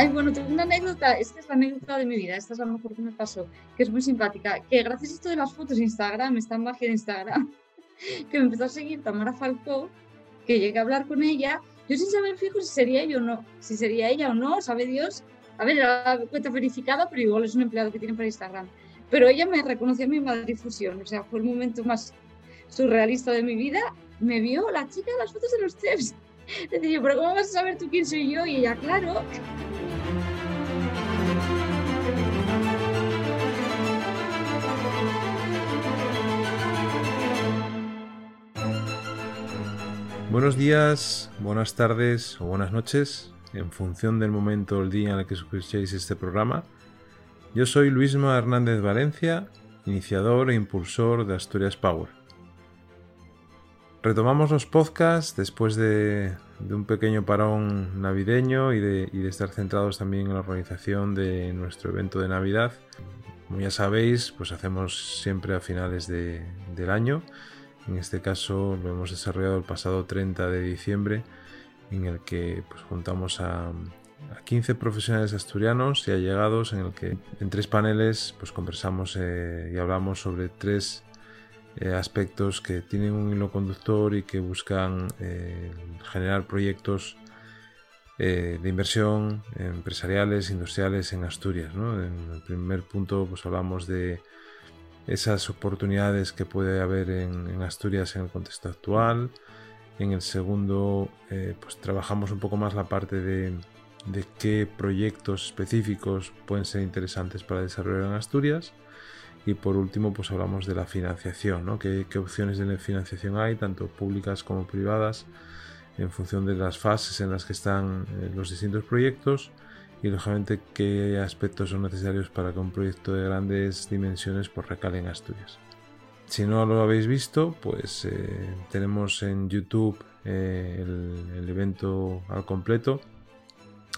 Ay, bueno, tengo una anécdota, esta es la anécdota de mi vida, esta es la mejor que me pasó, que es muy simpática, que gracias a esto de las fotos de Instagram, esta magia de Instagram, que me empezó a seguir Tamara Falcó, que llegué a hablar con ella, yo sin saber fijo si sería ella o no, si sería ella o no, sabe Dios, a ver, era la cuenta verificada, pero igual es un empleado que tiene para Instagram, pero ella me reconoció a mi Madrid-fusión, o sea, fue el momento más surrealista de mi vida, me vio la chica de las fotos de los chefs, le dije, pero ¿cómo vas a saber tú quién soy yo? Y ella, claro. Buenos días, buenas tardes o buenas noches, en función del momento o el día en el que escuchéis este programa. Yo soy Luisma Hernández Valencia, iniciador e impulsor de Asturias Power. Retomamos los podcasts después de, un pequeño parón navideño y de, estar centrados también en la organización de nuestro evento de Navidad. Como ya sabéis, pues hacemos siempre a finales del año en este caso lo hemos desarrollado el pasado 30 de diciembre, en el que pues, juntamos a, 15 profesionales asturianos y allegados, en el que en tres paneles pues, conversamos eh, y hablamos sobre tres eh, aspectos que tienen un hilo conductor y que buscan eh, generar proyectos de inversión empresariales, industriales en Asturias. En el primer punto pues, hablamos de esas oportunidades que puede haber en, Asturias en el contexto actual. En el segundo, eh, pues trabajamos un poco más la parte de, qué proyectos específicos pueden ser interesantes para desarrollar en Asturias. Y por último, pues hablamos de la financiación, ¿no? ¿Qué, opciones de financiación hay, tanto públicas como privadas, en función de las fases en las que están eh, los distintos proyectos y lógicamente qué aspectos son necesarios para que un proyecto de grandes dimensiones pues recale en Asturias. Si no lo habéis visto, pues eh, tenemos en YouTube eh, el, evento al completo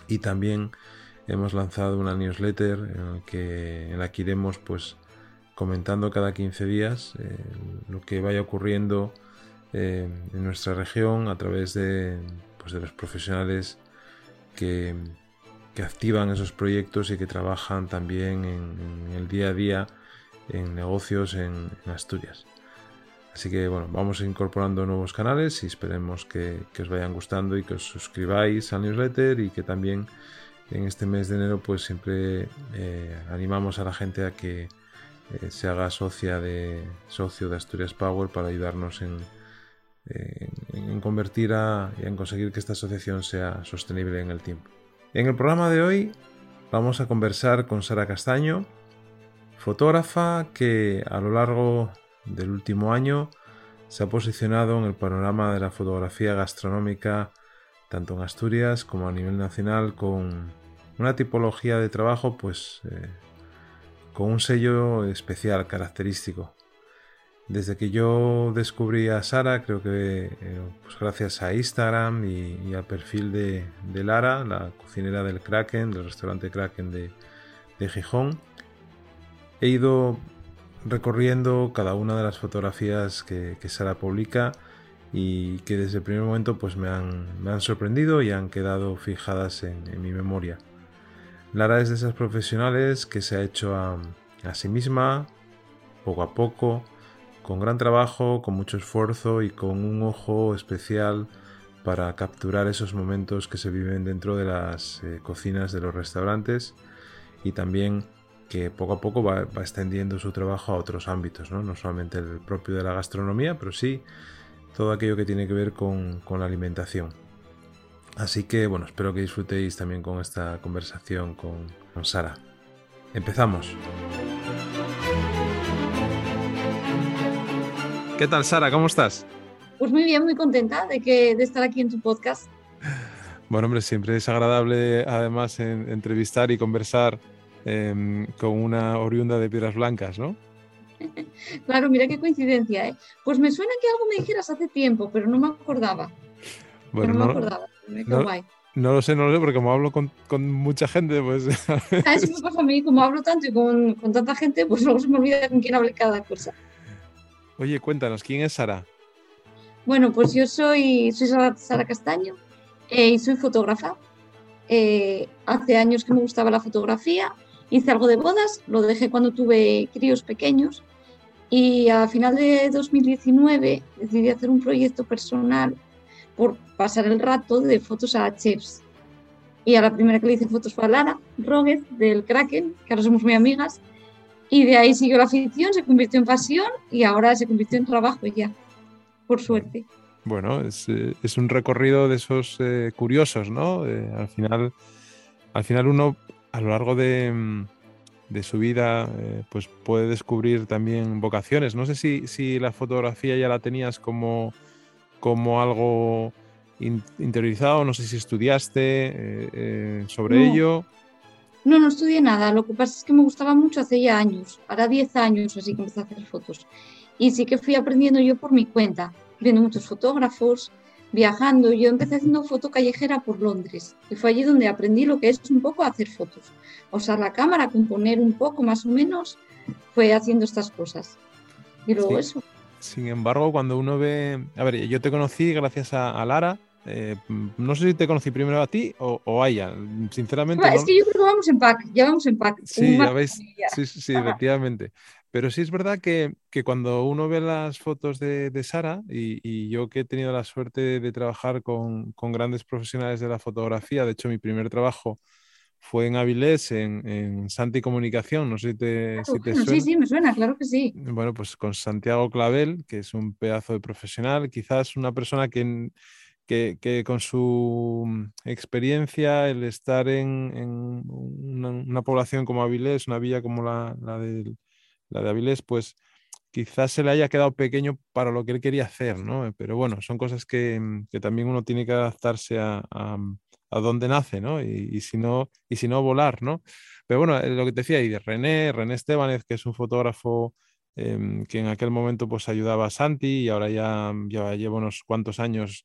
y también hemos lanzado una newsletter en, la que, en la que iremos pues comentando cada 15 días eh, lo que vaya ocurriendo en nuestra región a través de, pues, de los profesionales que, que activan esos proyectos y que trabajan también en, el día a día en negocios en, Asturias. Así que bueno, vamos incorporando nuevos canales y esperemos que, os vayan gustando y que os suscribáis al newsletter y que también en este mes de enero pues siempre eh, animamos a la gente a que eh, se haga socia de socio de Asturias Power para ayudarnos en, en convertir a, y en conseguir que esta asociación sea sostenible en el tiempo. En el programa de hoy vamos a conversar con Sara Castaño, fotógrafa que a lo largo del último año se ha posicionado en el panorama de la fotografía gastronómica tanto en Asturias como a nivel nacional con una tipología de trabajo pues eh, con un sello especial característico desde que yo descubrí a Sara, creo que eh, pues gracias a Instagram y, al perfil de, Lara, la cocinera del Kraken, del restaurante Kraken de, Gijón, he ido recorriendo cada una de las fotografías que, Sara publica y que desde el primer momento pues me han, sorprendido y han quedado fijadas en, mi memoria. Lara es de esas profesionales que se ha hecho a sí misma, poco a poco, con gran trabajo, con mucho esfuerzo y con un ojo especial para capturar esos momentos que se viven dentro de las eh, cocinas de los restaurantes y también que poco a poco va, extendiendo su trabajo a otros ámbitos, ¿no? solamente el propio de la gastronomía, pero sí todo aquello que tiene que ver con, la alimentación. Así que bueno, espero que disfrutéis también con esta conversación con, con Sara. Empezamos. ¿Qué tal, Sara? ¿Cómo estás? Pues muy bien, muy contenta de, que, de estar aquí en tu podcast. Bueno, hombre, siempre es agradable además entrevistar y conversar em, con una oriunda de Piedras Blancas, ¿no? claro, mira qué coincidencia, ¿eh? Pues me suena que algo me dijeras hace tiempo, pero no me acordaba. Bueno, no, me acordaba. No, lo sé, no lo sé, porque como hablo con, mucha gente, pues... Ah, eso me pasa a mí, como hablo tanto y con, con tanta gente, pues luego se me olvida con quién hable cada cosa. Oye, cuéntanos, ¿quién es Sara? Bueno, pues yo soy, soy Sara, Castaño eh, y soy fotógrafa. eh, hace años que me gustaba la fotografía, hice algo de bodas, lo dejé cuando tuve críos pequeños y a final de 2019 decidí hacer un proyecto personal por pasar el rato de fotos a chefs. Y a la primera que le hice fotos fue a Lara Róguez del Kraken, que ahora somos muy amigas. Y de ahí siguió la afición, se convirtió en pasión y ahora se convirtió en trabajo ya, por suerte. Bueno, es, eh, es un recorrido de esos eh, curiosos, ¿no? Eh, al, final, al final uno a lo largo de, mm, de su vida pues puede descubrir también vocaciones. No sé si, si la fotografía ya la tenías como, como algo interiorizado, no sé si estudiaste sobre ello. No, no estudié nada. Lo que pasa es que me gustaba mucho hace ya años, ahora 10 años así que empecé a hacer fotos. Y sí que fui aprendiendo yo por mi cuenta viendo muchos fotógrafos, viajando. Yo empecé haciendo foto callejera por Londres y fue allí donde aprendí lo que es un poco hacer fotos. Usar la cámara, componer un poco más o menos, fue haciendo estas cosas. Y luego eso. Sin embargo, cuando uno ve... A ver, yo te conocí gracias a, Lara. Eh, no sé si te conocí primero a ti o, a ella. Sinceramente. Es que yo creo que vamos en pack. Ya vamos en pack. Sí, ya veis. Sí, sí, efectivamente. Pero sí es verdad que, cuando uno ve las fotos de, Sara, y, yo que he tenido la suerte de, trabajar con, grandes profesionales de la fotografía, de hecho mi primer trabajo fue en Avilés, en, Santi Comunicación, no sé si te, suena. Sí, sí, me suena, claro que sí. Bueno, pues con Santiago Clavel, que es un pedazo de profesional, quizás una persona que, que, con su experiencia, el estar en, una, población como Avilés, una villa como la, la del la de Avilés, pues quizás se le haya quedado pequeño para lo que él quería hacer, ¿no? Pero bueno, son cosas que, mm, también uno tiene que adaptarse a, a, mm, donde nace, ¿no? Y, si no, y si no, volar, ¿no? Pero bueno, eh, lo que te decía, y de René, René Estebanez, que es un fotógrafo em, que en aquel momento pues ayudaba a Santi y ahora ya, ya lleva unos cuantos años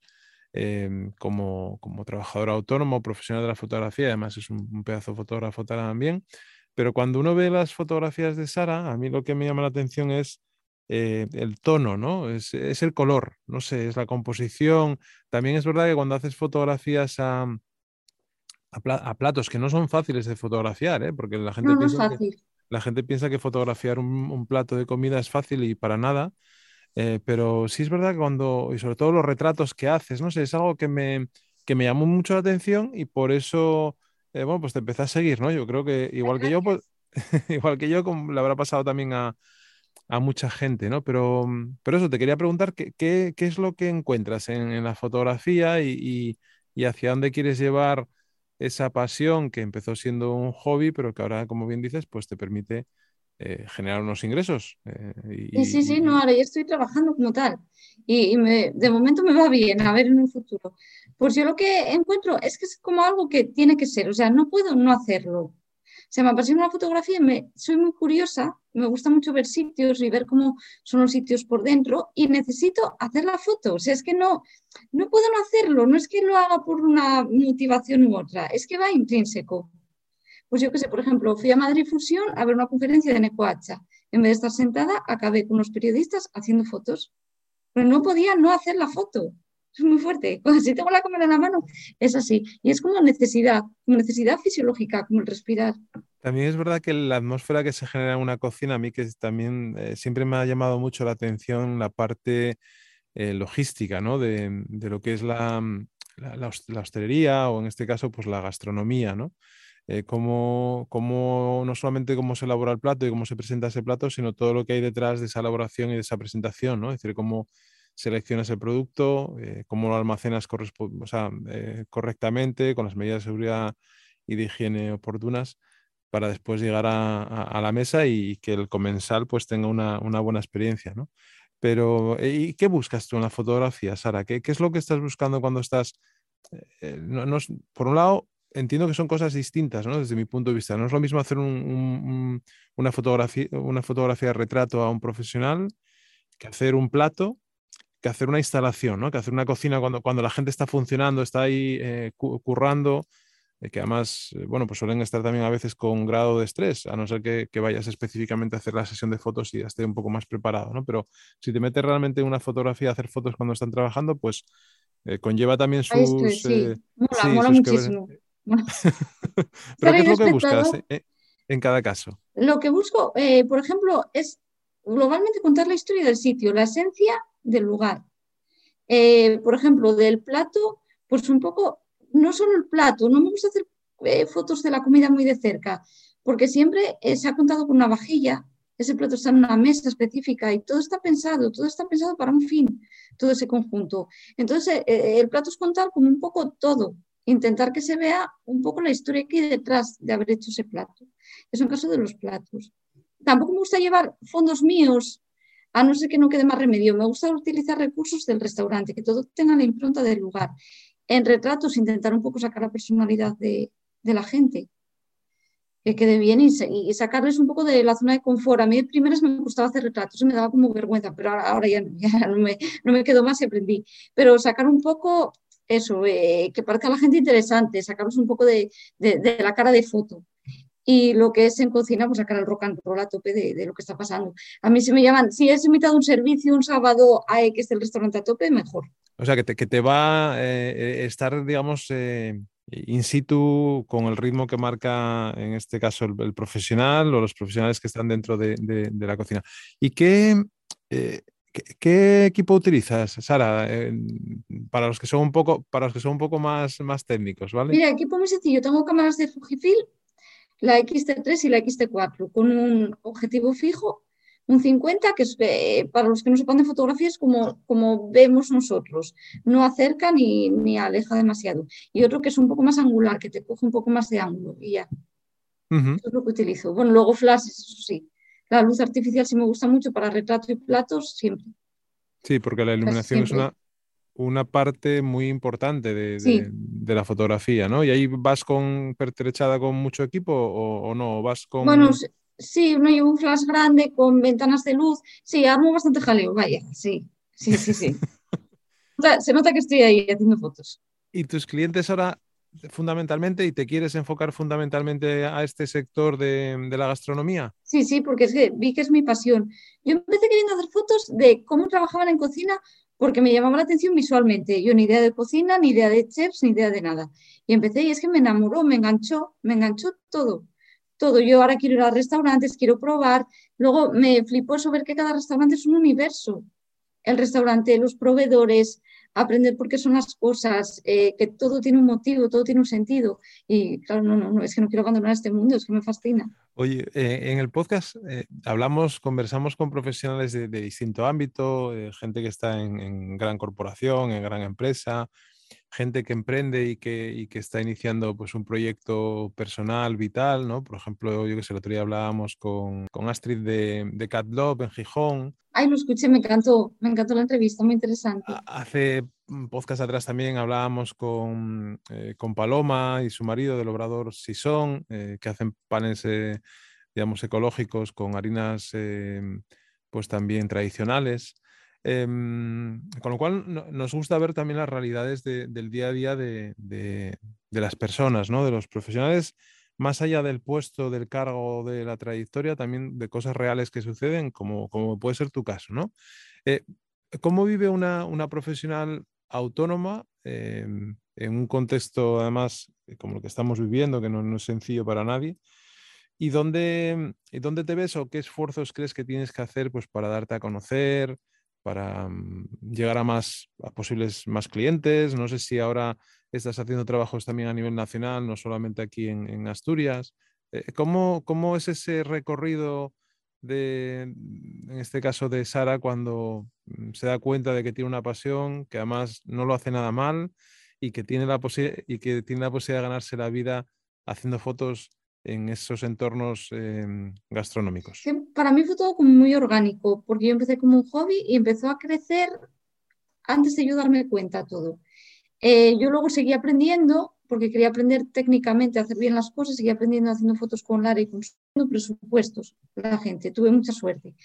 em, como, como trabajador autónomo, profesional de la fotografía, además es un, pedazo de fotógrafo también. Pero cuando uno ve las fotografías de Sara, a mí lo que me llama la atención es eh, el tono, ¿no? Es, el color, no sé, es la composición. También es verdad que cuando haces fotografías a, a, platos que no son fáciles de fotografiar, ¿eh? porque la gente, piensa que, la gente piensa que fotografiar un, plato de comida es fácil y para nada. Eh, pero sí es verdad que cuando, y sobre todo los retratos que haces, no sé, es algo que me, que me llamó mucho la atención y por eso eh, bueno, pues te empecé a seguir, ¿no? Yo creo que igual que yo, pues, igual que yo, le habrá pasado también a, mucha gente, ¿no? Pero, pero eso, te quería preguntar qué, qué, es lo que encuentras en, la fotografía y, hacia dónde quieres llevar esa pasión que empezó siendo un hobby, pero que ahora, como bien dices, pues te permite eh, generar unos ingresos. Eh, y, sí, sí, no, ahora ya estoy trabajando como tal. Y, de momento me va bien, a ver en un futuro. Pues yo lo que encuentro es que es como algo que tiene que ser, o sea, no puedo no hacerlo. O sea, me apasiona la fotografía, me, soy muy curiosa, me gusta mucho ver sitios y ver cómo son los sitios por dentro y necesito hacer la foto. O sea, es que no, no puedo no hacerlo, no es que lo haga por una motivación u otra, es que va intrínseco. Pues yo qué sé, por ejemplo, fui a Madrid Fusión a ver una conferencia de Necoacha. En vez de estar sentada, acabé con los periodistas haciendo fotos. Pero no podía no hacer la foto. Es muy fuerte. Cuando si tengo la cámara en la mano, es así. Y es como necesidad, como necesidad fisiológica, como el respirar. También es verdad que la atmósfera que se genera en una cocina, a mí que también eh, siempre me ha llamado mucho la atención la parte eh, logística, ¿no? De, lo que es la, la, hostelería o en este caso, pues la gastronomía, ¿no? eh, cómo, no solamente cómo se elabora el plato y cómo se presenta ese plato, sino todo lo que hay detrás de esa elaboración y de esa presentación, ¿no? Es decir, cómo seleccionas el producto, eh, cómo lo almacenas eh, correctamente, con las medidas de seguridad y de higiene oportunas para después llegar a, la mesa y que el comensal pues tenga una, buena experiencia, ¿no? Pero, eh, ¿y qué buscas tú en la fotografía, Sara? ¿Qué, es lo que estás buscando cuando estás, por un lado, entiendo que son cosas distintas, ¿no? Desde mi punto de vista. No es lo mismo hacer una, fotografía, una fotografía de retrato a un profesional que hacer un plato, que hacer una instalación, ¿no? Que hacer una cocina cuando, cuando la gente está funcionando, está ahí eh, currando, eh, que además, eh, bueno, pues suelen estar también a veces con grado de estrés, a no ser que, vayas específicamente a hacer la sesión de fotos y ya esté un poco más preparado, ¿no? Pero si te metes realmente en una fotografía a hacer fotos cuando están trabajando, pues conlleva también sus... mola, mola muchísimo ¿Pero qué es lo que buscas eh, en cada caso? Lo que busco, eh, por ejemplo, es globalmente contar la historia del sitio, la esencia del lugar. Eh, por ejemplo, del plato, pues un poco, no solo el plato, no me gusta hacer fotos de la comida muy de cerca, porque siempre se ha contado con una vajilla, ese plato está en una mesa específica y todo está pensado, todo está pensado para un fin, todo ese conjunto. Entonces, el plato es contar como un poco todo, intentar que se vea un poco la historia que hay detrás de haber hecho ese plato. Es un caso de los platos. Tampoco me gusta llevar fondos míos, a no ser que no quede más remedio. Me gusta utilizar recursos del restaurante, que todo tenga la impronta del lugar. En retratos, intentar un poco sacar la personalidad de, la gente, que quede bien y, sacarles un poco de la zona de confort. A mí de primeras me gustaba hacer retratos, me daba como vergüenza, pero ahora, ya, no, me, no quedo más y aprendí. Pero sacar un poco eso, eh, que parezca a la gente interesante, sacarnos un poco de, la cara de foto. Y lo que es en cocina, pues sacar el rock and roll a tope de, lo que está pasando. A mí se me llaman, si es invitado un servicio un sábado a X del restaurante a tope, mejor. O sea, que te, que te va a eh, estar, digamos, eh, in situ con el ritmo que marca, en este caso, el, profesional o los profesionales que están dentro de, la cocina. ¿Y qué, ¿Qué, equipo utilizas, Sara? para los que son un poco, para los que son un poco más, más técnicos, ¿vale? Mira, equipo muy sencillo. Tengo cámaras de Fujifilm, la XT3 y la XT4, con un objetivo fijo, un 50, que es, eh, para los que no sepan de fotografía es como, como vemos nosotros, no acerca ni, ni, aleja demasiado. Y otro que es un poco más angular, que te coge un poco más de ángulo y ya. Eso es lo que utilizo. Bueno, luego flashes, eso sí la luz artificial sí me gusta mucho para retrato y platos, siempre. Sí, porque la iluminación es una, una parte muy importante de, la fotografía, ¿no? ¿Y ahí vas con pertrechada con mucho equipo o, no? ¿Vas con... Bueno, sí, no llevo un flash grande con ventanas de luz. Sí, armo bastante jaleo, vaya, sí, sí, sí, sí. se nota que estoy ahí haciendo fotos. ¿Y tus clientes ahora fundamentalmente y te quieres enfocar fundamentalmente a este sector de, la gastronomía? Sí, sí, porque es que vi que es mi pasión. Yo empecé queriendo hacer fotos de cómo trabajaban en cocina porque me llamaba la atención visualmente. Yo ni idea de cocina, ni idea de chefs, ni idea de nada. Y empecé y es que me enamoró, me enganchó, me enganchó todo. Todo. Yo ahora quiero ir a restaurantes, quiero probar. Luego me flipó eso ver que cada restaurante es un universo. El restaurante, los proveedores, aprender por qué son las cosas, eh, que todo tiene un motivo, todo tiene un sentido. Y claro, no, no, no, es que no quiero abandonar este mundo, es que me fascina. Oye, eh, en el podcast eh, hablamos, conversamos con profesionales de, distinto ámbito, gente que está en, gran corporación, en gran empresa, gente que emprende y que, y que está iniciando pues, un proyecto personal, vital, ¿no? Por ejemplo, yo que sé, el otro día hablábamos con, con Astrid de, de Cat Love en Gijón. Ay, lo escuché, me encantó, me encantó la entrevista, muy interesante. Hace un podcast atrás también hablábamos con, eh, con Paloma y su marido del obrador Sison, eh, que hacen panes, eh, digamos, ecológicos con harinas, pues también tradicionales. Em, con lo cual nos gusta ver también las realidades del día a día de, las personas, ¿no? de los profesionales, más allá del puesto, del cargo, de la trayectoria, también de cosas reales que suceden, como, como puede ser tu caso. ¿no? Eh, ¿Cómo vive una, una profesional autónoma em, en un contexto, además, como lo que estamos viviendo, que no, es sencillo para nadie? ¿Y dónde, ¿Y dónde te ves o qué esfuerzos crees que tienes que hacer pues, para darte a conocer? Para mm, llegar a más a posibles más clientes. No sé si ahora estás haciendo trabajos también a nivel nacional, no solamente aquí en, Asturias. Eh, ¿cómo, ¿cómo, es ese recorrido de, en este caso de Sara, cuando mm, se da cuenta de que tiene una pasión, que además no lo hace nada mal y que tiene la, y que tiene la posibilidad de ganarse la vida haciendo fotos en esos entornos em, gastronómicos? Para mí fue todo como muy orgánico, porque yo empecé como un hobby y empezó a crecer antes de yo darme cuenta todo. Eh, yo luego seguí aprendiendo, porque quería aprender técnicamente a hacer bien las cosas, seguí aprendiendo haciendo fotos con Lara y construyendo presupuestos. La gente, tuve mucha suerte.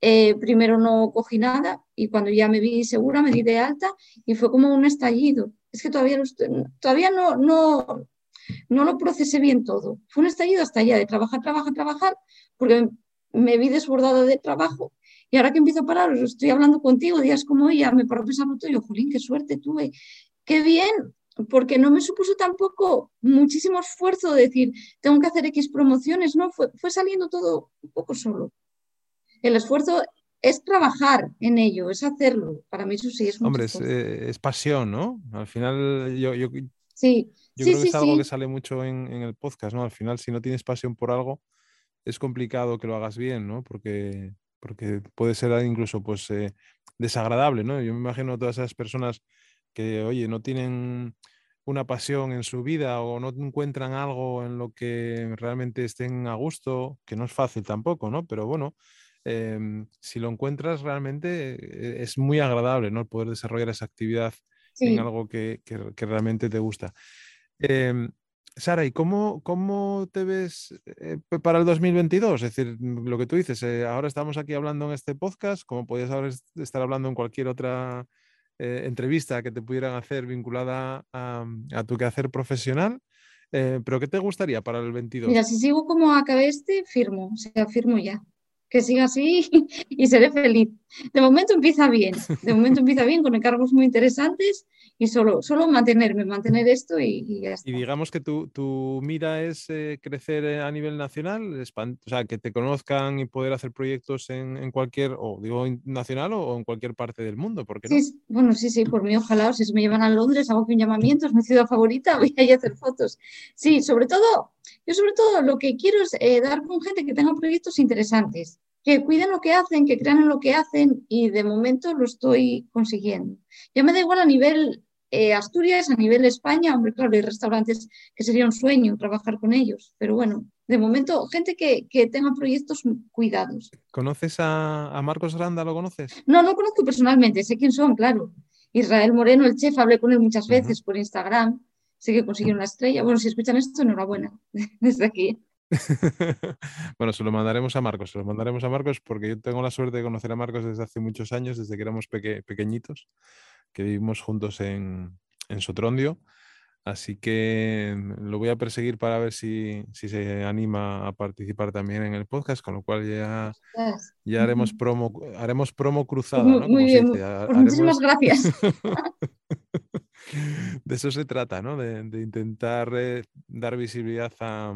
Eh, primero no cogí nada y cuando ya me vi segura me di de alta y fue como un estallido. Es que todavía, todavía no, no, no lo procesé bien todo. Fue un estallido hasta allá de trabajar, trabajar, trabajar, porque me vi desbordada de trabajo. Y ahora que empiezo a parar, estoy hablando contigo, días como hoy, ya me paro pensando todo, yo, Jolín, qué suerte tuve, qué bien porque no me supuso tampoco muchísimo esfuerzo de decir, tengo que hacer X promociones, no, fue, fue saliendo todo un poco solo. El esfuerzo es trabajar en ello, es hacerlo. Para mí eso sí es Hombre, es, eh, es, pasión, ¿no? Al final yo, yo, sí. Yo creo que es algo que sale mucho en, en, el podcast, ¿no? Al final, si no tienes pasión por algo, es complicado que lo hagas bien, ¿no? Porque, porque puede ser incluso pues eh, desagradable, ¿no? Yo me imagino todas esas personas que, oye, no tienen una pasión en su vida o no encuentran algo en lo que realmente estén a gusto, que no es fácil tampoco, ¿no? Pero bueno, em, si lo encuentras realmente eh, es muy agradable, ¿no? poder desarrollar esa actividad en algo que, realmente te gusta. Em, Sara, ¿y cómo, cómo te ves eh, para el 2022? Es decir, lo que tú dices, eh, ahora estamos aquí hablando en este podcast, como podías estar hablando en cualquier otra eh, entrevista que te pudieran hacer vinculada a, tu quehacer profesional. Eh, pero ¿qué te gustaría para el 22? Mira, si sigo como acabé este, firmo, o sea, firmo ya. Que siga así y seré feliz. De momento empieza bien, de momento empieza bien con encargos muy interesantes y solo, solo mantenerme, mantener esto y, ya está. Y digamos que tu, tu mira es eh, crecer eh, a nivel nacional, o sea, que te conozcan y poder hacer proyectos en, en cualquier, o digo nacional o, en cualquier parte del mundo, ¿por qué no? Sí, bueno, sí, sí, por mí ojalá, o si me llevan a Londres, hago un llamamiento, es mi ciudad favorita, voy a ir a hacer fotos. Sí, sobre todo, yo sobre todo lo que quiero es eh, dar con gente que tenga proyectos interesantes que cuiden lo que hacen, que crean en lo que hacen y de momento lo estoy consiguiendo. Ya me da igual a nivel eh, Asturias, a nivel España, hombre, claro, hay restaurantes que sería un sueño trabajar con ellos, pero bueno, de momento, gente que, que tenga proyectos cuidados. ¿Conoces a, a, Marcos Granda? ¿Lo conoces? No, no conozco personalmente, sé quién son, claro. Israel Moreno, el chef, hablé con él muchas veces por Instagram, sé que consiguió una estrella. Bueno, si escuchan esto, enhorabuena, desde aquí. bueno, se lo mandaremos a Marcos, se lo mandaremos a Marcos porque yo tengo la suerte de conocer a Marcos desde hace muchos años, desde que éramos pequeñitos, que vivimos juntos en, en Sotrondio. Así que mm, lo voy a perseguir para ver si, si, se anima a participar también en el podcast, con lo cual ya, ya haremos promo, haremos promo cruzada. ¿no? Muy, bien, pues muchísimas gracias. de eso se trata, ¿no? De, de intentar eh, dar visibilidad a,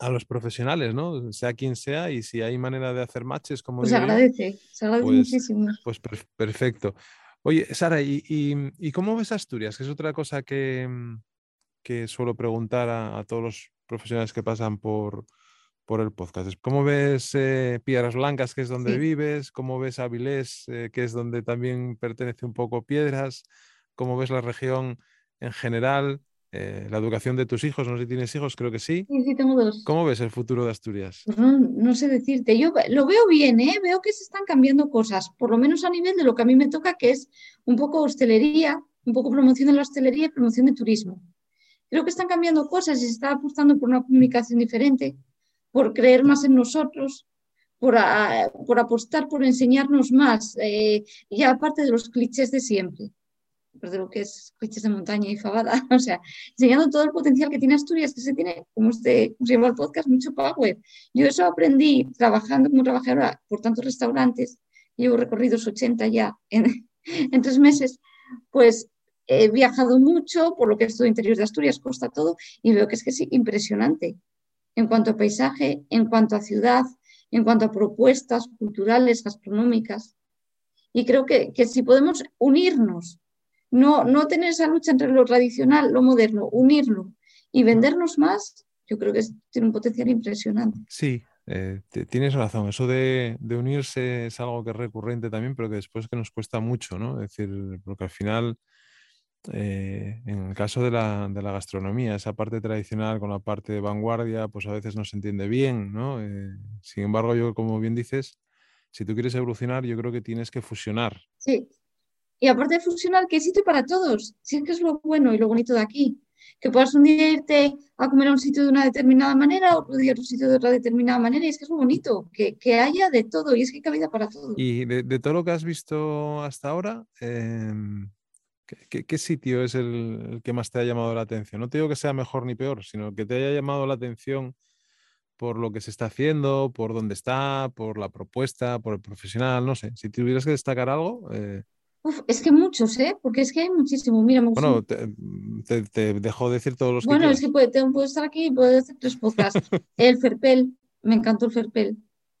a los profesionales, ¿no? Sea quien sea, y si hay manera de hacer matches, como pues se agradece, se agradece pues, muchísimo. Pues perfecto. Oye, Sara, ¿y, cómo ves Asturias? Que es otra cosa que, mm, que suelo preguntar a, todos los profesionales que pasan por, por el podcast. ¿Cómo ves eh, Piedras Blancas, que es donde vives? ¿Cómo ves Avilés, eh, que es donde también pertenece un poco Piedras? ¿Cómo ves la región en general? Eh, la educación de tus hijos, no sé si tienes hijos, creo que sí. Sí, sí, tengo dos. ¿Cómo ves el futuro de Asturias? Pues no, sé decirte, yo lo veo bien, ¿eh? veo que se están cambiando cosas, por lo menos a nivel de lo que a mí me toca, que es un poco hostelería, un poco promoción de la hostelería y promoción de turismo. Creo que están cambiando cosas y se está apostando por una comunicación diferente, por creer más en nosotros, por, por apostar por enseñarnos más, eh, y aparte de los clichés de siempre de lo que es clichés de montaña y fabada, o sea, enseñando todo el potencial que tiene Asturias, que se tiene, como, este, se llama el podcast, mucho power. Yo eso aprendí trabajando como trabajadora por tantos restaurantes, llevo recorridos 80 ya en, en tres meses, pues he viajado mucho por lo que es todo interior de Asturias, costa todo, y veo que es que es impresionante en cuanto a paisaje, en cuanto a ciudad, en cuanto a propuestas culturales, gastronómicas. Y creo que, que si podemos unirnos no, no tener esa lucha entre lo tradicional, lo moderno, unirlo y vendernos más, yo creo que tiene un potencial impresionante. Sí, eh, tienes razón. Eso de, unirse es algo que es recurrente también, pero que después que nos cuesta mucho, ¿no? Es decir, porque al final, eh, en el caso de la, gastronomía, esa parte tradicional con la parte de vanguardia, pues a veces no se entiende bien, ¿no? Eh, sin embargo, yo, como bien dices, si tú quieres evolucionar, yo creo que tienes que fusionar. Sí, y aparte de funcional, que sitio para todos. Si es que es lo bueno y lo bonito de aquí. Que puedas un a comer a un sitio de una determinada manera, otro día a otro sitio de otra determinada manera. Y es que es lo bonito, que, haya de todo. Y es que hay cabida para todo. Y de, todo lo que has visto hasta ahora, em, ¿qué, sitio es el, que más te ha llamado la atención? No te digo que sea mejor ni peor, sino que te haya llamado la atención por lo que se está haciendo, por dónde está, por la propuesta, por el profesional, no sé. Si tuvieras que destacar algo. Eh, Uf, es que muchos, ¿eh? Porque es que hay muchísimo. Mira, Bueno, te, te- te dejo decir todos los que Bueno, es quieras. que puedo, tengo- puedo estar aquí y puedo hacer tres podcasts. El Ferpel, me encantó el Ferpel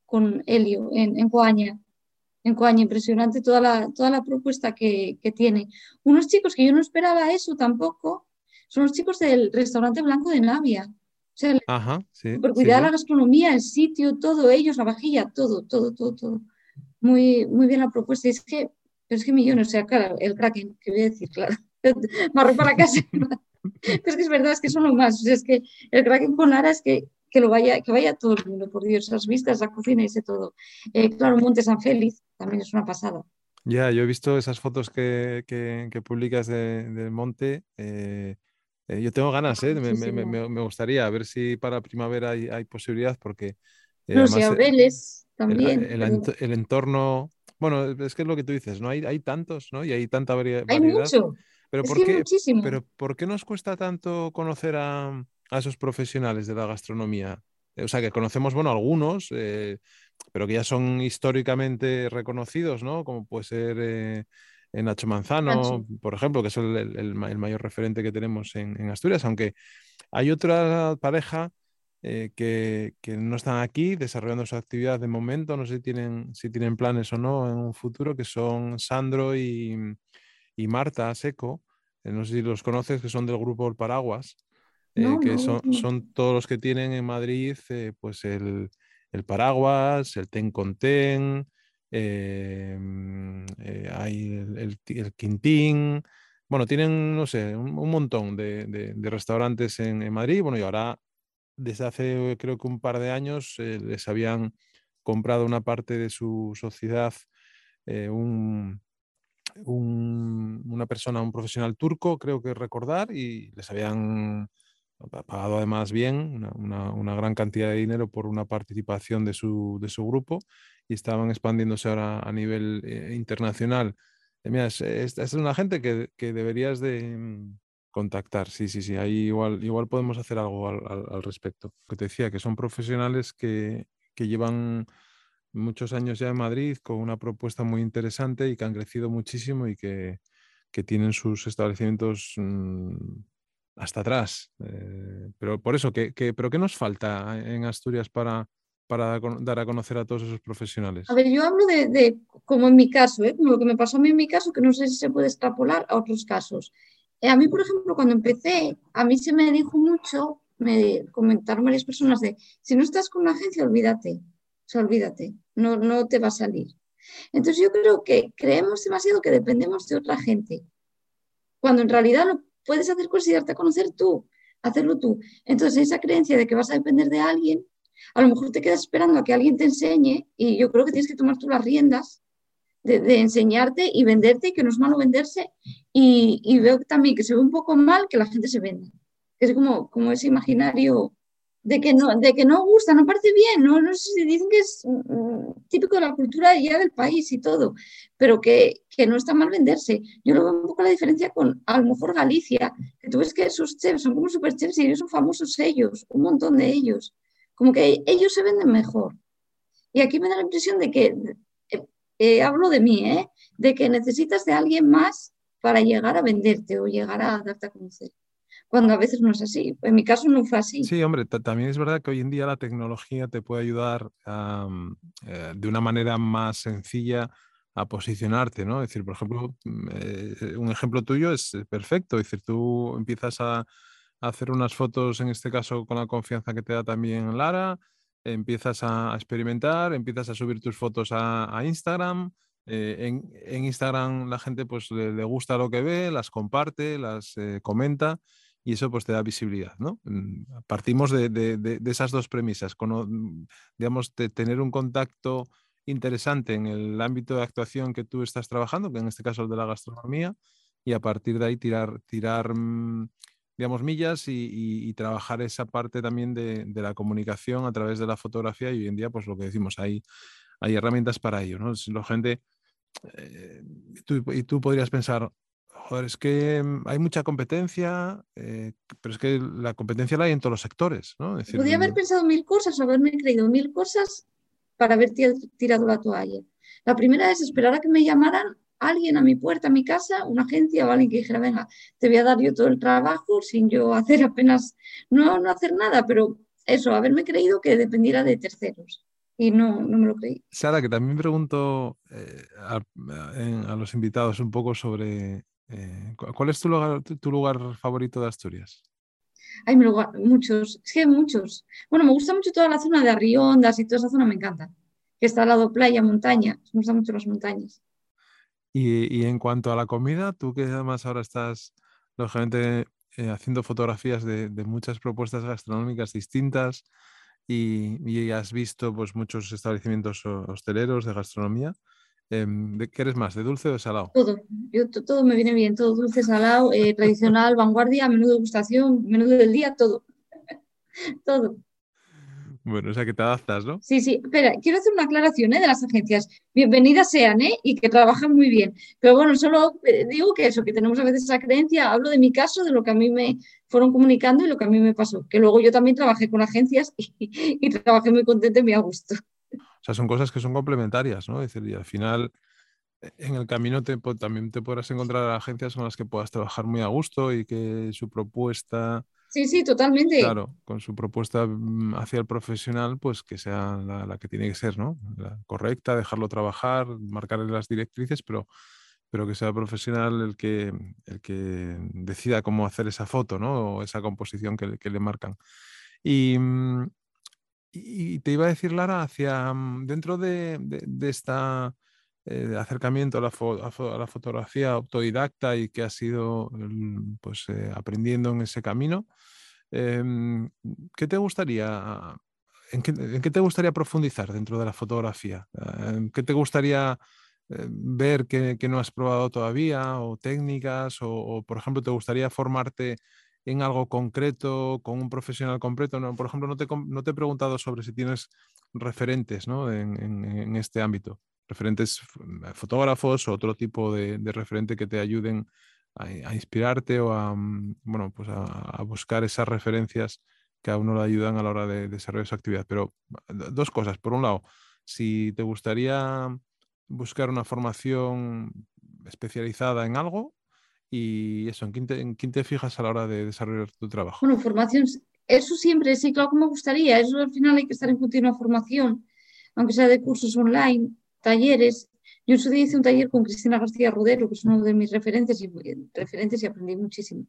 con Helio en, en Coaña. En Coaña, impresionante toda la, toda la propuesta que, que tiene. Unos chicos que yo no esperaba eso tampoco, son los chicos del restaurante Blanco de Navia. O sea, Ajá, sí, cuidada sí. la gastronomía, el sitio, todo, ellos, la vajilla, todo, todo, todo, todo. Muy, muy bien la propuesta. Y es que, pero es que millones, o sea, claro, el Kraken, que voy a decir, claro, marro para casa. Pero es que es verdad, es que son lo más. O sea, es que el Kraken con Lara es que, que lo vaya, que vaya todo el mundo, por Dios, las vistas, la cocina y ese todo. Eh, claro, Monte San Félix también es una pasada. Ya, yo he visto esas fotos que, que- que publicas de- del monte. eh, eh, yo tengo ganas, ¿eh? Me, me- gustaría a ver si para primavera hay, hay posibilidad, porque eh, No sé, además Vélez el, también. el entorno, bueno, es que es lo que tú dices, ¿no? Hay, hay tantos, ¿no? Y hay tanta varia- Hay variedad. mucho, Pero es ¿por que qué, muchísimo. pero ¿por qué nos cuesta tanto conocer a, a esos profesionales de la gastronomía? O sea, que conocemos, bueno, algunos, eh, pero que ya son históricamente reconocidos, ¿no? Como puede ser eh, Nacho Manzano, Nacho. por ejemplo, que es el, el- el ma- el mayor referente que tenemos en, en Asturias, aunque hay otra pareja eh, que, que no están aquí desarrollando su actividad de momento, no sé si tienen, si tienen planes o no en un futuro, que son Sandro y, y Marta Seco, eh, no sé si los conoces, que son del grupo El Paraguas, eh, No, que no, son, no. son todos los que tienen en Madrid pues el, el Paraguas, el Ten con Ten, eh, mm, hay el, el Quintín, bueno, tienen, no sé, un, un montón de, de- de restaurantes en, en Madrid, bueno, y ahora desde hace creo que un par de años eh, les habían comprado una parte de su sociedad eh, un, un- una persona, un profesional turco, creo que recordar, y les habían pa- pagado además bien, una, una- gran cantidad de dinero por una participación de su, de su grupo, y estaban expandiéndose ahora a nivel eh, internacional. Eh, mira, es, es- es una gente que, que deberías de mm, contactar, sí, sí, sí, ahí igual, igual podemos hacer algo al, al- al respecto. Que te decía, que son profesionales que, que llevan muchos años ya en Madrid con una propuesta muy interesante y que han crecido muchísimo y que, que tienen sus establecimientos mm, hasta atrás. Eh, pero por eso, ¿qué, qué- pero qué nos falta en Asturias para, para dar a conocer a todos esos profesionales? A ver, yo hablo de, de como en mi caso, ¿eh? Como lo que me pasó a mí en mi caso, que no sé si se puede extrapolar a otros casos. A mí, por ejemplo, cuando empecé, a mí se me dijo mucho, me comentaron varias personas de, si no estás con una agencia, olvídate, olvídate, no, no te va a salir. Entonces yo creo que creemos demasiado que dependemos de otra gente, cuando en realidad lo puedes hacer y darte a conocer tú, hacerlo tú. Entonces esa creencia de que vas a depender de alguien, a lo mejor te quedas esperando a que alguien te enseñe y yo creo que tienes que tomar tú las riendas de, de enseñarte y venderte que no es malo venderse y, y veo también que se ve un poco mal que la gente se venda. Es como, como ese imaginario de que no, de que no gusta, no parece bien, no, no sé si dicen que es mm, típico de la cultura ya del país y todo, pero que, que no está mal venderse. Yo lo veo un poco la diferencia con a lo mejor Galicia, que tú ves que sus chefs son como super chefs y ellos son famosos ellos, un montón de ellos, como que ellos se venden mejor. Y aquí me da la impresión de que, eh, eh, hablo de mí, ¿eh? de que necesitas de alguien más para llegar a venderte o llegar a darte a conocer cuando a veces no es así. En mi caso no fue así. Sí, hombre, ta- también es verdad que hoy en día la tecnología te puede ayudar eh, de una manera más sencilla a posicionarte, ¿no? Es decir, por ejemplo, mm, eh, un ejemplo tuyo es eh, perfecto, es decir, tú empiezas a, hacer unas fotos, en este caso con la confianza que te da también Lara, empiezas a, experimentar, empiezas a subir tus fotos a Instagram. Eh, en, en Instagram la gente pues le, le gusta lo que ve, las comparte, las eh, comenta y eso pues te da visibilidad, ¿no? Mm, Partimos de, de- de- esas dos premisas, cono- mm, digamos, de tener un contacto interesante en el ámbito de actuación que tú estás trabajando, que en este caso el de la gastronomía, y a partir de ahí tirar, tirar mm, digamos, millas y, y- y trabajar esa parte también de, de la comunicación a través de la fotografía y hoy en día, pues lo que decimos, hay, hay herramientas para ello, ¿no? La gente, eh, tú- y tú podrías pensar, joder, es que mm, hay mucha competencia, eh, pero es que la competencia la hay en todos los sectores, ¿no? Es decir, Podía haber pensado mil cosas o haberme creído mil cosas para haber ti- tirado la toalla. La primera es esperar a que me llamaran alguien a mi puerta, a mi casa, una agencia o alguien que dijera, venga, te voy a dar yo todo el trabajo sin yo hacer apenas, no, no hacer nada, pero eso, haberme creído que dependiera de terceros. Y no, no me lo creí. Sara, que también pregunto eh, a, los invitados un poco sobre eh, cuál es tu lugar, tu lugar favorito de Asturias. Hay muchos, es que hay muchos. Bueno, me gusta mucho toda la zona de Arriondas y toda esa zona me encanta. Que está al lado playa, montaña. Me gustan mucho las montañas. Y, en cuanto a la comida, tú que además ahora estás, lógicamente, eh, haciendo fotografías de, muchas propuestas gastronómicas distintas y, has visto pues, muchos establecimientos hosteleros de gastronomía. Em, ¿De qué eres más? ¿De dulce o de salado? Todo, yo, todo me viene bien, todo dulce, salado, eh, tradicional, vanguardia, menú de gustación, menú del día, todo. todo. Bueno, o sea que te adaptas, ¿no? Sí, sí. Espera, quiero hacer una aclaración ¿eh? de las agencias. Bienvenidas sean, ¿eh? Y que trabajan muy bien. Pero bueno, solo eh, digo que eso, que tenemos a veces esa creencia. Hablo de mi caso, de lo que a mí me fueron comunicando y lo que a mí me pasó. Que luego yo también trabajé con agencias y, trabajé muy contenta y muy a gusto. O sea, son cosas que son complementarias, ¿no? Es decir, y al final e, en el camino te, también te podrás encontrar agencias con las que puedas trabajar muy a gusto y que su propuesta Sí, sí, totalmente. Claro, con su propuesta mm, hacia el profesional, pues que sea la, que tiene que ser, ¿no? La correcta, dejarlo trabajar, marcarle las directrices, pero, pero que sea el profesional el que, el que decida cómo hacer esa foto, ¿no? O esa composición que, le marcan. Y, mm, y, te iba a decir, Lara, hacia mm, dentro de, de, esta eh, acercamiento a la, fotografía autodidacta y que has ido pues, eh, aprendiendo en ese camino, Em, ¿Qué te gustaría, en qué, te gustaría profundizar dentro de la fotografía? Em, ¿Qué te gustaría eh, ver que, no has probado todavía? ¿O técnicas? O, por ejemplo, te gustaría formarte en algo concreto, con un profesional completo? No, por ejemplo, no te, no te he preguntado sobre si tienes referentes en, este ámbito, referentes fotógrafos o otro tipo de, de referente que te ayuden a, inspirarte o a, mm, bueno, pues a, buscar esas referencias que a uno le ayudan a la hora de, desarrollar su actividad. Pero dos cosas. Por un lado, si te gustaría buscar una formación especializada en algo y eso, ¿en quién te, en quién te fijas a la hora de desarrollar tu trabajo? Bueno, formación, eso siempre, sí, claro que me gustaría. Eso al final hay que estar en continua formación, aunque sea de cursos online, talleres, yo en su día hice un taller con Cristina García Rudero, que es uno de mis referentes y, referentes y aprendí muchísimo.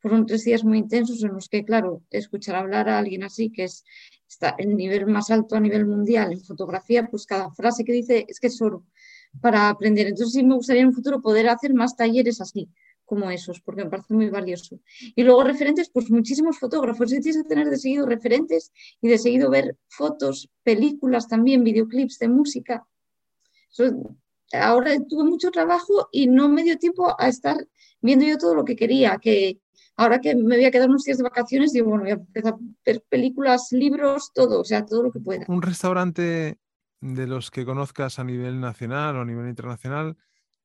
Fueron tres días muy intensos en los que, claro, escuchar hablar a alguien así, que es está el nivel más alto a nivel mundial en fotografía, pues cada frase que dice es que es oro para aprender. Entonces sí me gustaría en un futuro poder hacer más talleres así como esos, porque me parece muy valioso. Y luego referentes, pues muchísimos fotógrafos. Y tienes que tener de seguido referentes y de seguido ver fotos, películas también, videoclips de música ahora tuve mucho trabajo y no me dio tiempo a estar viendo yo todo lo que quería, que ahora que me voy a quedar unos días de vacaciones, digo, bueno, voy a empezar a ver películas, libros, todo, o sea, todo lo que pueda. Un restaurante de los que conozcas a nivel nacional o a nivel internacional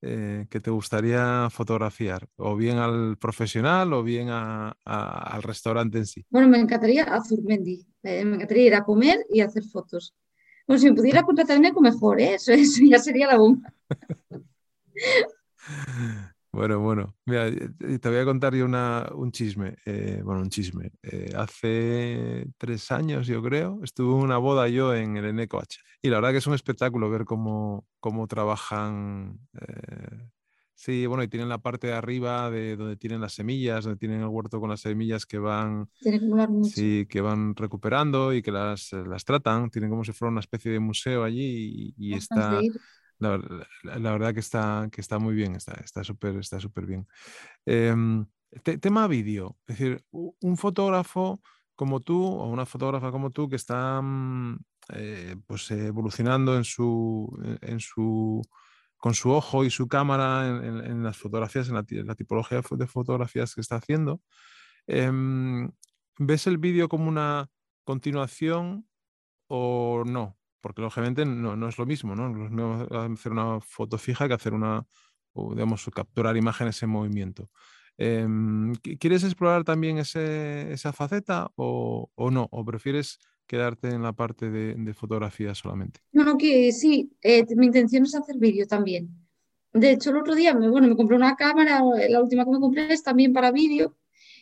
eh, que te gustaría fotografiar, o bien al profesional o bien al restaurante en sí. Bueno, me encantaría Azurmendi, eh, me encantaría ir a comer y hacer fotos. Bueno, si me pudiera contratar un eco, mejor, ¿eh? eso, ya sería la bomba. Bueno, bueno, mira, te voy a contar yo una, un chisme, eh, bueno, un chisme. Eh, hace tres años, yo creo, estuve en una boda yo en el Eneco H. Y la verdad que es un espectáculo ver cómo, cómo trabajan eh, Sí, bueno, y tienen la parte de arriba de donde tienen las semillas, donde tienen el huerto con las semillas que van, sí, que van recuperando y que las, las, tratan. Tienen como si fuera una especie de museo allí y, está, la, verdad que está, que está muy bien, está súper está súper bien. Em, tema vídeo, es decir, un fotógrafo como tú o una fotógrafa como tú que está mm, eh, pues evolucionando en su, en su con su ojo y su cámara en, las fotografías, en la, tipología de fotografías que está haciendo, em, ¿ves el vídeo como una continuación o no? Porque lógicamente no, es lo mismo, ¿no? No lo mismo hacer una foto fija que hacer una, o, digamos, capturar imágenes en movimiento. Em, ¿Quieres explorar también esa faceta o, o no? ¿O prefieres quedarte en la parte de, fotografía solamente? No, no, que sí, eh, mi intención es hacer vídeo también. De hecho, el otro día me, bueno, me compré una cámara, la última que me compré es también para vídeo,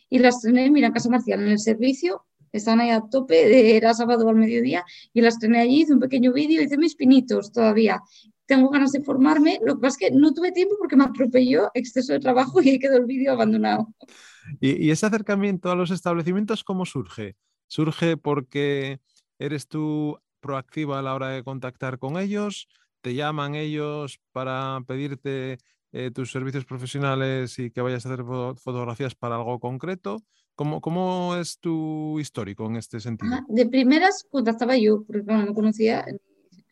y las estrené, mira, en Casa Marcial, en el servicio, están ahí a tope, era sábado al mediodía, y las estrené allí, hice un pequeño vídeo, hice mis pinitos todavía. Tengo ganas de formarme, lo que pasa es que no tuve tiempo porque me atropelló exceso de trabajo y ahí quedó el vídeo abandonado. ¿Y, ese acercamiento a los establecimientos cómo surge? ¿Surge porque eres tú proactiva a la hora de contactar con ellos? ¿Te llaman ellos para pedirte eh, tus servicios profesionales y que vayas a hacer fotografías para algo concreto? ¿Cómo, ¿Cómo, es tu histórico en este sentido? de primeras contactaba yo, porque no me conocía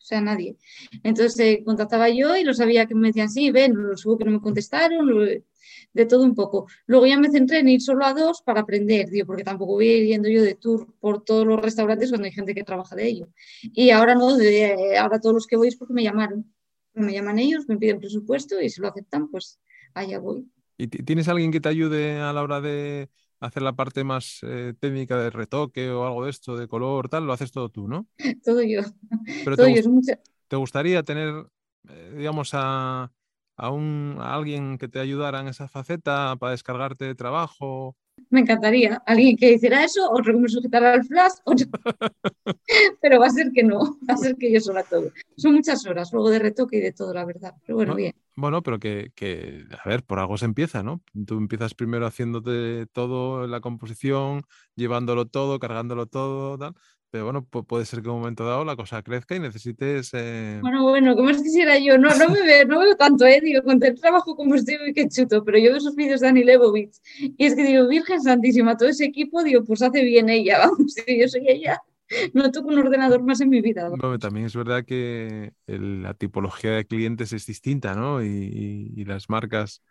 o sea, nadie. Entonces eh, contactaba yo y lo sabía que me decían, sí, ven, los hubo que no me contestaron, de todo un poco. Luego ya me centré en ir solo a dos para aprender, digo, porque tampoco voy yendo yo de tour por todos los restaurantes cuando hay gente que trabaja de ello. Y ahora no, de, ahora todos los que voy es porque me llamaron. Me llaman ellos, me piden presupuesto y si lo aceptan, pues allá voy. ¿Y tienes alguien que te ayude a la hora de hacer la parte más eh, técnica de retoque o algo de esto, de color, tal? Lo haces todo tú, ¿no? todo yo. Pero te, ¿te gustaría tener, eh, digamos, a, a, un, alguien que te ayudara en esa faceta para descargarte de trabajo? Me encantaría. Alguien que hiciera eso, otro que me sujetara al flash, pero va a ser que no, va a ser que yo sola todo. Son muchas horas luego de retoque y de todo, la verdad. Pero bueno, bien. Bueno, pero que, que, a ver, por algo se empieza, ¿no? Tú empiezas primero haciéndote todo la composición, llevándolo todo, cargándolo todo, tal. Pero bueno, puede ser que en un momento dado la cosa crezca y necesites. Eh... Bueno, bueno, como más quisiera yo. No, no me veo, no veo tanto, ¿eh? Digo, con el trabajo como estoy, que chuto. Pero yo veo esos vídeos de Dani Lebovitz y es que digo, Virgen Santísima, todo ese equipo, digo, pues hace bien ella, vamos, yo soy ella. No toco un ordenador más en mi vida. Bueno, también es verdad que la tipología de clientes es distinta, ¿no? y, y las marcas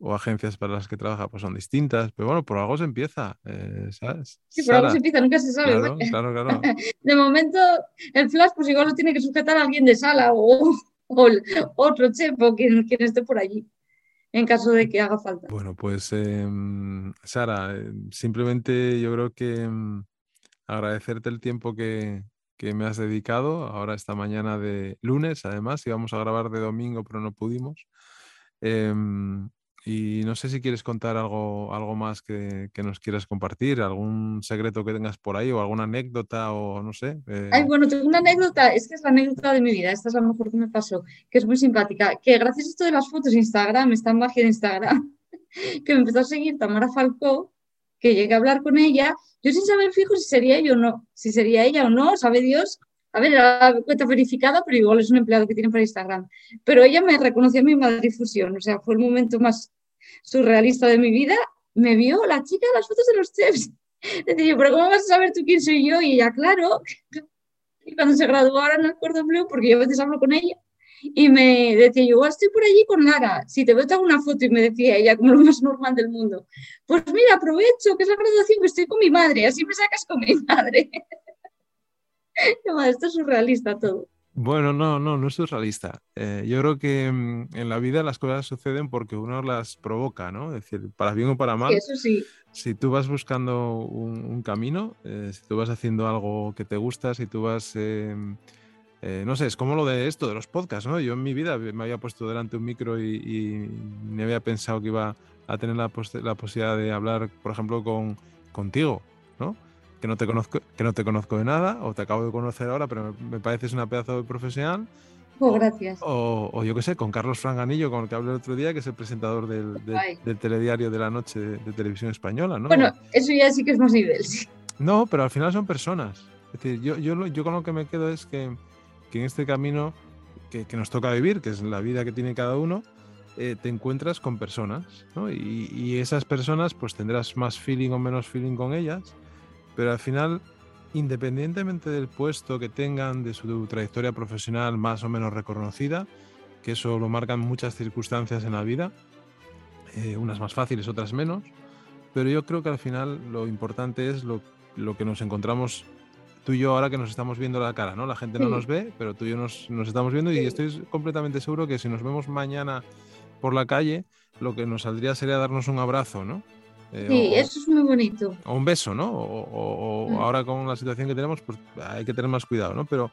o agencias para las que trabaja pues son distintas, pero bueno, por algo se empieza, eh, ¿sabes? Sí, por algo se empieza, nunca se sabe. Claro, claro, De momento, el flash pues igual lo tiene que sujetar a alguien de sala o, otro chef o quien, quien, esté por allí, en caso de que haga falta. Bueno, pues em, Sara, eh, simplemente yo creo que em, agradecerte el tiempo que, que me has dedicado ahora esta mañana de lunes, además, íbamos a grabar de domingo, pero no pudimos. Em, y no sé si quieres contar algo, algo más que, que, nos quieras compartir, algún secreto que tengas por ahí o alguna anécdota o no sé. Eh... Ay, bueno, tengo una anécdota, es que es la anécdota de mi vida, esta es la mejor que me pasó, que es muy simpática, que gracias a esto de las fotos de Instagram, esta magia de Instagram, que me empezó a seguir Tamara Falcó, que llegué a hablar con ella, yo sin saber fijo si sería ella o no, si sería ella o no, sabe Dios, a ver, era la cuenta verificada, pero igual es un empleado que tiene para Instagram. Pero ella me reconoció en mi Madrifusión, o sea, fue el momento más surrealista de mi vida. Me vio la chica las fotos de los chefs. Decía, pero ¿cómo vas a saber tú quién soy yo? Y ella, claro. Y cuando se graduó ahora en el Cordon Bleu, porque yo a veces hablo con ella, y me decía, yo estoy por allí con Lara, si te veo te hago una foto, y me decía ella, como lo más normal del mundo, pues mira, aprovecho que es la graduación, que estoy con mi madre, así me sacas con mi madre. Esto es surrealista todo. Bueno, no, no, no es surrealista. Eh, yo creo que mm, en la vida las cosas suceden porque uno las provoca, ¿no? Es decir, para bien o para mal. eso sí. Si tú vas buscando un, camino, eh, si tú vas haciendo algo que te gusta, si tú vas... Em, eh, no sé, es como lo de esto, de los podcasts, ¿no? Yo en mi vida me había puesto delante un micro y, y me había pensado que iba a tener la, la posibilidad de hablar, por ejemplo, con, contigo, ¿no? Que no te conozco, que no te conozco de nada, o te acabo de conocer ahora, pero me, pareces una pedazo de profesional. Oh, gracias. O, yo qué sé, con Carlos Franganillo, con el que hablé el otro día, que es el presentador del, telediario de la noche de, televisión española, ¿no? Bueno, eso ya sí que es más nivel, sí. No, pero al final son personas. Es decir, yo, yo, yo con lo que me quedo es que, que en este camino que, que, nos toca vivir, que es la vida que tiene cada uno, eh, te encuentras con personas, ¿no? Y, y, esas personas, pues tendrás más feeling o menos feeling con ellas, pero al final, independientemente del puesto que tengan, de su trayectoria profesional más o menos reconocida, que eso lo marcan muchas circunstancias en la vida, eh, unas más fáciles, otras menos, pero yo creo que al final lo importante es lo, lo, que nos encontramos tú y yo ahora que nos estamos viendo la cara, ¿no? La gente no nos ve, pero tú y yo nos, nos estamos viendo y estoy completamente seguro que si nos vemos mañana por la calle, lo que nos saldría sería darnos un abrazo, ¿no? Eh, sí, eso es muy bonito. O un beso, ¿no? O, mm. ahora con la situación que tenemos, pues hay que tener más cuidado, ¿no? Pero,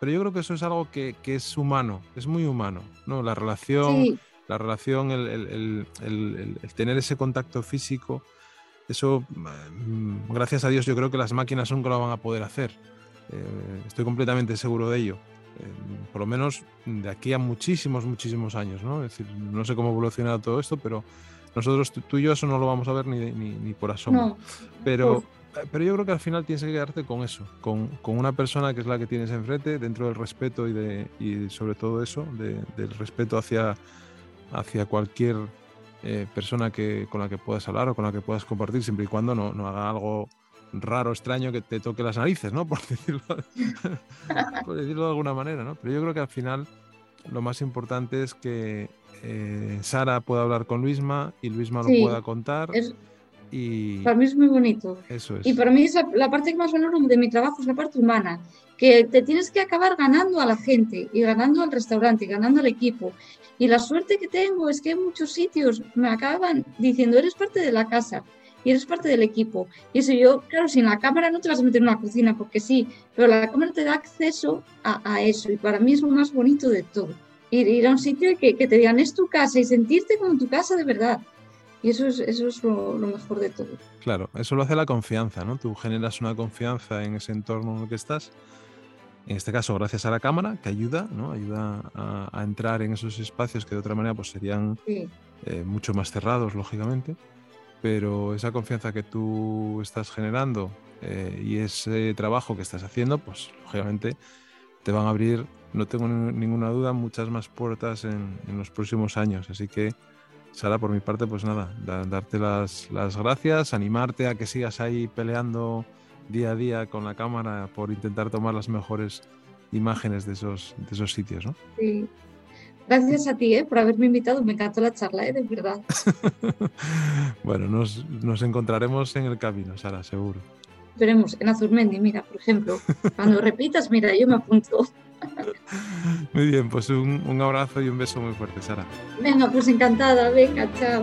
pero yo creo que eso es algo que, que es humano, es muy humano, ¿no? La relación, la relación, el, tener ese contacto físico, eso, mm, gracias a Dios, yo creo que las máquinas nunca lo van a poder hacer. Eh, estoy completamente seguro de ello. Eh, por lo menos de aquí a muchísimos, muchísimos años, ¿no? Es decir, no sé cómo evolucionará todo esto, pero nosotros, tú y yo, eso no lo vamos a ver ni, ni, por asomo. pero, pero yo creo que al final tienes que quedarte con eso, con, con, una persona que es la que tienes enfrente, dentro del respeto y, de, y sobre todo eso, del respeto hacia, hacia cualquier eh, persona que, con la que puedas hablar o con la que puedas compartir, siempre y cuando no, no haga algo raro, extraño que te toque las narices, ¿no? Por decirlo, por decirlo de alguna manera, ¿no? Pero yo creo que al final lo más importante es que eh, Sara pueda hablar con Luisma y Luisma lo pueda contar. y... Para mí es muy bonito. Eso es. Y para mí la, parte que más valoro de mi trabajo es la parte humana, que te tienes que acabar ganando a la gente y ganando al restaurante y ganando al equipo. Y la suerte que tengo es que en muchos sitios me acaban diciendo, eres parte de la casa y eres parte del equipo. Y eso yo, claro, sin la cámara no te vas a meter en una cocina porque sí, pero la cámara te da acceso a, eso y para mí es lo más bonito de todo. Ir, ir a un sitio y que, te digan es tu casa y sentirte como tu casa de verdad. Y eso es, eso es lo, mejor de todo. Claro, eso lo hace la confianza, ¿no? Tú generas una confianza en ese entorno en el que estás. En este caso, gracias a la cámara, que ayuda, ¿no? Ayuda a, entrar en esos espacios que de otra manera pues, serían eh, mucho más cerrados, lógicamente pero esa confianza que tú estás generando eh, y ese trabajo que estás haciendo, pues lógicamente te van a abrir, no tengo ninguna duda, muchas más puertas en, los próximos años. Así que, Sara, por mi parte, pues nada, darte las, las, gracias, animarte a que sigas ahí peleando día a día con la cámara por intentar tomar las mejores imágenes de esos, de esos sitios, ¿no? Sí, Gracias a ti ¿eh? por haberme invitado, me encantó la charla, ¿eh? de verdad. bueno, nos, nos, encontraremos en el camino, Sara, seguro. Veremos, en Azurmendi, mira, por ejemplo. Cuando repitas, mira, yo me apunto. Muy bien, pues un, un abrazo y un beso muy fuerte, Sara. Venga, pues encantada, venga, chao.